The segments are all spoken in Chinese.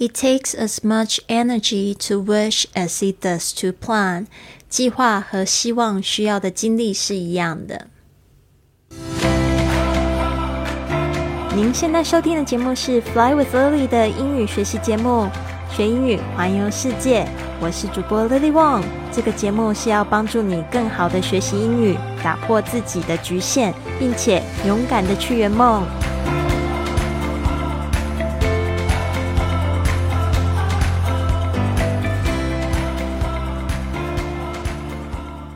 It takes as much energy to wish as it does to plan。计划和希望需要的精力是一样的。您现在收听的节目是《Fly with Lily》的英语学习节目，学英语环游世界。我是主播 Lily Wong。这个节目是要帮助你更好的学习英语，打破自己的局限，并且勇敢的去圆梦。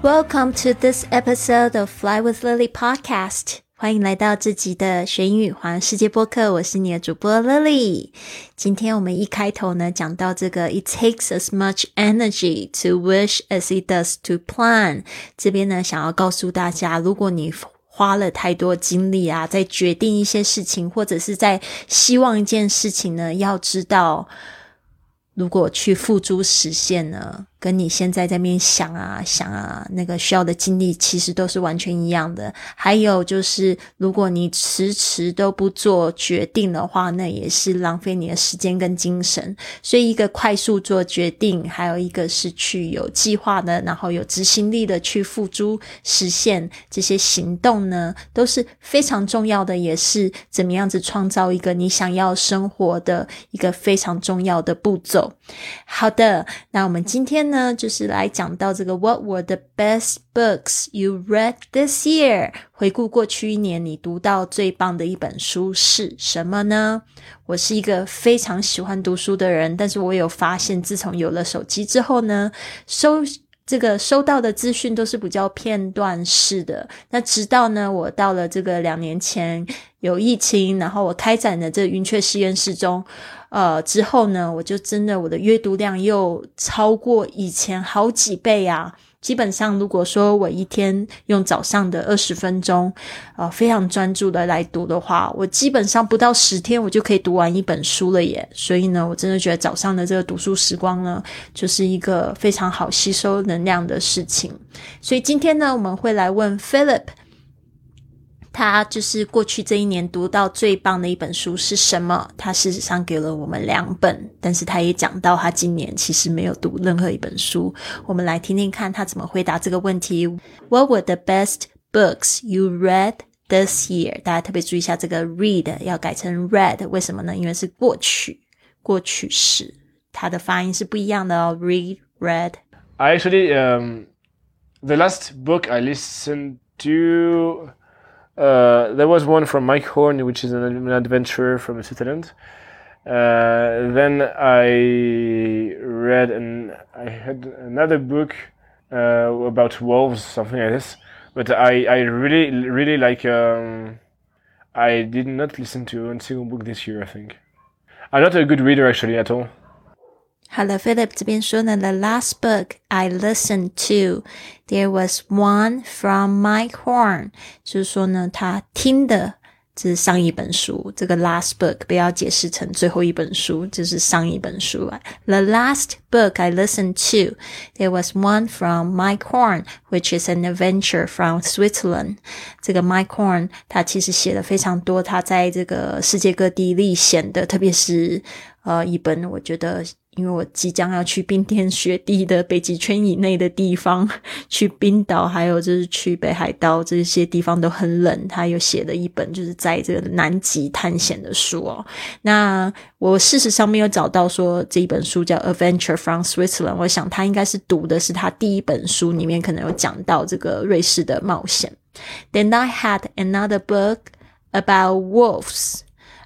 Welcome to this episode of Fly with Lily podcast. 欢迎来到这集的学英语环世界播客，我是你的主播 Lily。今天我们一开头呢，讲到这个 "It takes as much energy to wish as it does to plan"。这边呢，想要告诉大家，如果你花了太多精力啊，在决定一些事情，或者是在希望一件事情呢，要知道，如果去付诸实现呢？跟你现在在面想啊想啊，那个需要的精力其实都是完全一样的。还有就是，如果你迟迟都不做决定的话，那也是浪费你的时间跟精神。所以，一个快速做决定，还有一个是去有计划的，然后有执行力的去付诸实现这些行动呢，都是非常重要的，也是怎么样子创造一个你想要生活的一个非常重要的步骤。好的，那我们今天。呢，就是来讲到这个 What were the best books you read this year？回顾过去一年你读到最棒的一本书是什么呢？我是一个非常喜欢读书的人，但是我有发现，自从有了手机之后呢，收这个收到的资讯都是比较片段式的。那直到呢，我到了这个两年前有疫情，然后我开展的这云雀实验室中。呃，之后呢，我就真的我的阅读量又超过以前好几倍啊！基本上，如果说我一天用早上的二十分钟，呃，非常专注的来读的话，我基本上不到十天，我就可以读完一本书了耶！所以呢，我真的觉得早上的这个读书时光呢，就是一个非常好吸收能量的事情。所以今天呢，我们会来问 Philip。他就是过去这一年读到最棒的一本书是什么？他事实上给了我们两本，但是他也讲到他今年其实没有读任何一本书。我们来听听看他怎么回答这个问题。What were the best books you read this year？大家特别注意一下，这个 read 要改成 read，为什么呢？因为是过去，过去式，它的发音是不一样的哦。Read, read. I actually, um, the last book I listened to. Uh, there was one from Mike Horn, which is an, an adventure from Switzerland. Uh, then I read and I had another book uh, about wolves, something like this. But I, I really, really like. Um, I did not listen to a single book this year. I think I'm not a good reader actually at all. 好了，Philip 这边说呢，The last book I listened to, there was one from Mike Horn，就是说呢，他听的这是上一本书。这个 last book 不要解释成最后一本书，就是上一本书啊。The last book I listened to, there was one from Mike Horn, which is an adventure from Switzerland。这个 Mike Horn 他其实写了非常多，他在这个世界各地历险的，特别是呃一本，我觉得。 因为我即将要去冰天雪地的北极圈以内的地方，去冰岛，还有就是去北海道这些地方都很冷。他又写了一本就是在这个南极探险的书哦。那我事实上没有找到说这一本书叫《Adventure from Switzerland》，我想他应该是读的是他第一本书里面可能有讲到这个瑞士的冒险。Then I had another book about wolves.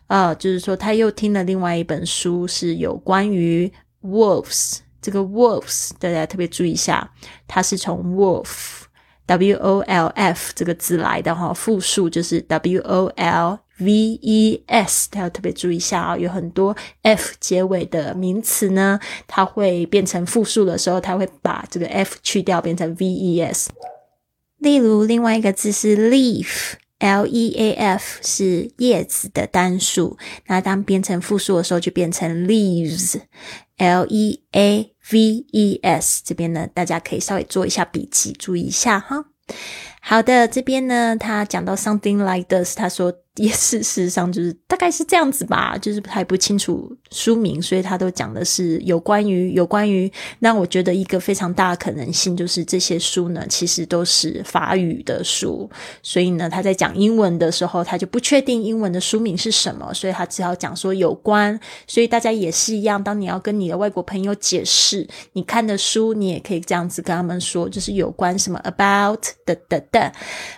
呃，就是说他又听了另外一本书，是有关于 wolves 这个 wolves，大家特别注意一下，它是从 wolf w o l f 这个字来的哈，复数就是 w o l v e s，大家特别注意一下啊，有很多 f 结尾的名词呢，它会变成复数的时候，它会把这个 f 去掉，变成 v e s。例如，另外一个字是 leaf。L E A F 是叶子的单数，那当变成复数的时候就变成 leaves。L E A V E S 这边呢，大家可以稍微做一下笔记，注意一下哈。好的，这边呢，他讲到 something like this，他说也是事实上就是大概是这样子吧，就是还不清楚书名，所以他都讲的是有关于有关于。那我觉得一个非常大的可能性就是这些书呢，其实都是法语的书，所以呢，他在讲英文的时候，他就不确定英文的书名是什么，所以他只好讲说有关。所以大家也是一样，当你要跟你的外国朋友解释你看的书，你也可以这样子跟他们说，就是有关什么 about 的的的。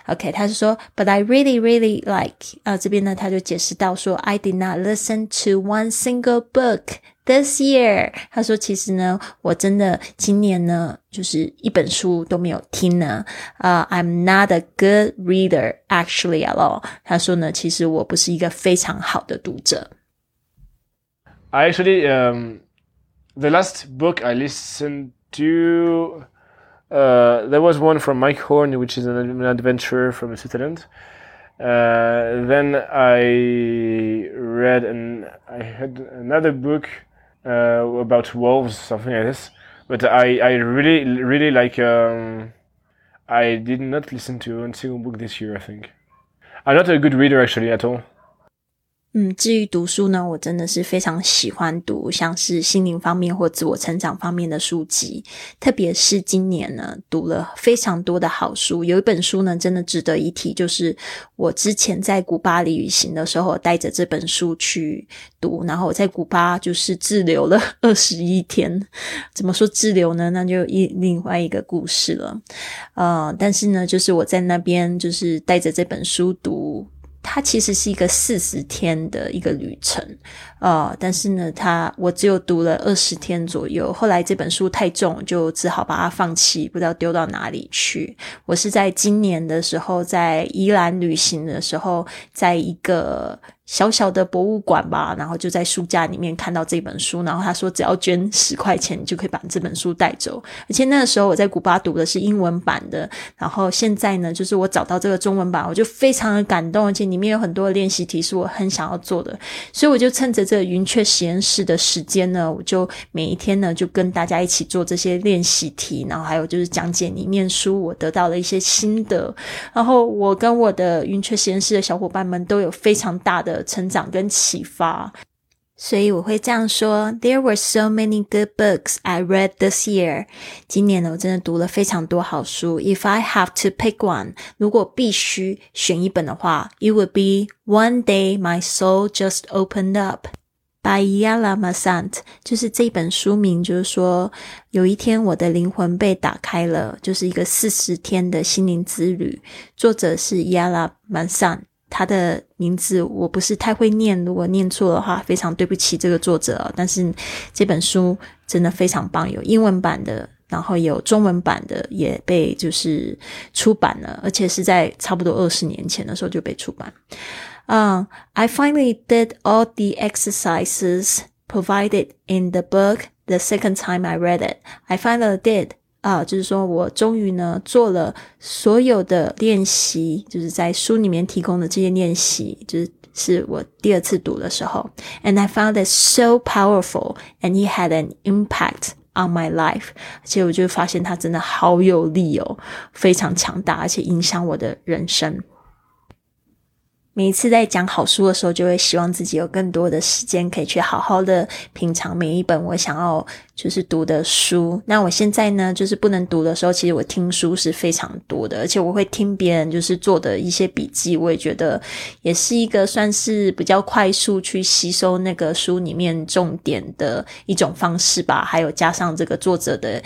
OK，他是说，But I really really like。啊，这边呢，他就解释到说，I did not listen to one single book this year。他说，其实呢，我真的今年呢，就是一本书都没有听呢。啊，I'm not a good reader actually at all。他说呢，其实我不是一个非常好的读者。I actually, um, the last book I listened to, uh, there was one from Mike Horn, which is an, an adventure from Switzerland. Uh, then I read and I had another book uh, about wolves, something like this. But I, I really, really like. Um, I did not listen to one single book this year. I think I'm not a good reader actually at all. 嗯，至于读书呢，我真的是非常喜欢读，像是心灵方面或自我成长方面的书籍。特别是今年呢，读了非常多的好书。有一本书呢，真的值得一提，就是我之前在古巴旅行的时候，带着这本书去读。然后我在古巴就是滞留了 二十一天。怎么说滞留呢？那就一另外一个故事了。呃，但是呢，就是我在那边就是带着这本书读。它其实是一个四十天的一个旅程，呃，但是呢，它我只有读了二十天左右。后来这本书太重，就只好把它放弃，不知道丢到哪里去。我是在今年的时候，在宜兰旅行的时候，在一个。小小的博物馆吧，然后就在书架里面看到这本书，然后他说只要捐十块钱，就可以把这本书带走。而且那个时候我在古巴读的是英文版的，然后现在呢，就是我找到这个中文版，我就非常的感动，而且里面有很多练习题是我很想要做的，所以我就趁着这云雀实验室的时间呢，我就每一天呢就跟大家一起做这些练习题，然后还有就是讲解里面书，我得到了一些心得，然后我跟我的云雀实验室的小伙伴们都有非常大的。成长跟启发，所以我会这样说：There were so many good books I read this year。今年呢，我真的读了非常多好书。If I have to pick one，如果必须选一本的话，It would be One Day My Soul Just Opened Up by Yala Masant。就是这本书名，就是说有一天我的灵魂被打开了，就是一个四十天的心灵之旅。作者是 Yala Masant。 他的名字我不是太会念，如果念错的话，非常对不起这个作者。但是这本书真的非常棒，有英文版的，然后有中文版的，也被就是出版了，而且是在差不多二十年前的时候就被出版。嗯，I finally did all the exercises provided in the book the second time I read it. I finally did. 啊，就是说我终于呢做了所有的练习，就是在书里面提供的这些练习，就是是我第二次读的时候，and I found it so powerful and it had an impact on my life，而且我就发现它真的好有力哦，非常强大，而且影响我的人生。每一次在讲好书的时候，就会希望自己有更多的时间可以去好好的品尝每一本我想要就是读的书。那我现在呢，就是不能读的时候，其实我听书是非常多的，而且我会听别人就是做的一些笔记，我也觉得也是一个算是比较快速去吸收那个书里面重点的一种方式吧。还有加上这个作者的。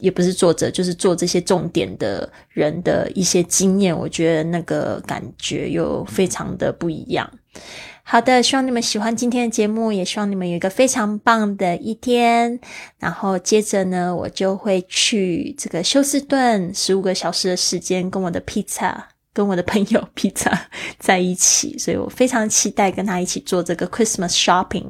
也不是作者，就是做这些重点的人的一些经验，我觉得那个感觉又非常的不一样。好的，希望你们喜欢今天的节目，也希望你们有一个非常棒的一天。然后接着呢，我就会去这个休斯顿十五个小时的时间，跟我的披萨。跟我的朋友 披萨在一起，所以我非常期待跟他一起做这个 Christmas shopping，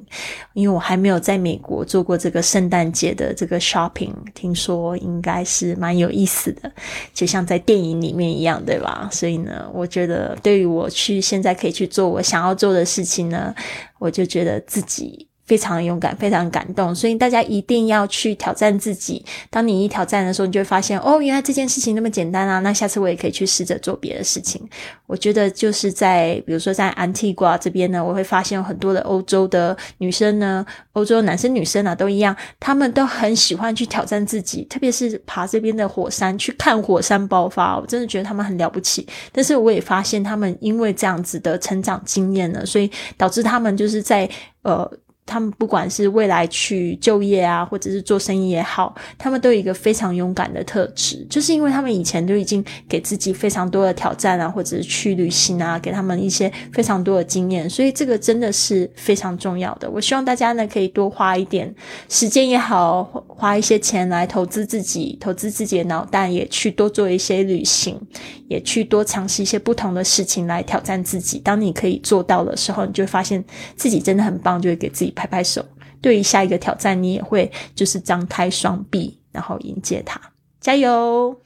因为我还没有在美国做过这个圣诞节的这个 shopping，听说应该是蛮有意思的，就像在电影里面一样，对吧？所以呢，我觉得对于我去现在可以去做我想要做的事情呢，我就觉得自己。非常勇敢，非常感动。所以大家一定要去挑战自己。当你一挑战的时候，你就会发现，哦，原来这件事情那么简单啊！那下次我也可以去试着做别的事情。我觉得就是在，比如说在安提瓜这边呢，我会发现有很多的欧洲的女生呢，欧洲男生女生啊都一样，他们都很喜欢去挑战自己，特别是爬这边的火山，去看火山爆发。我真的觉得他们很了不起。但是我也发现，他们因为这样子的成长经验呢，所以导致他们就是在呃。他们不管是未来去就业啊，或者是做生意也好，他们都有一个非常勇敢的特质，就是因为他们以前都已经给自己非常多的挑战啊，或者是去旅行啊，给他们一些非常多的经验，所以这个真的是非常重要的。我希望大家呢可以多花一点时间也好，花一些钱来投资自己，投资自己的脑袋，也去多做一些旅行，也去多尝试一些不同的事情来挑战自己。当你可以做到的时候，你就会发现自己真的很棒，就会给自己。拍拍手，对于下一个挑战，你也会就是张开双臂，然后迎接它。加油！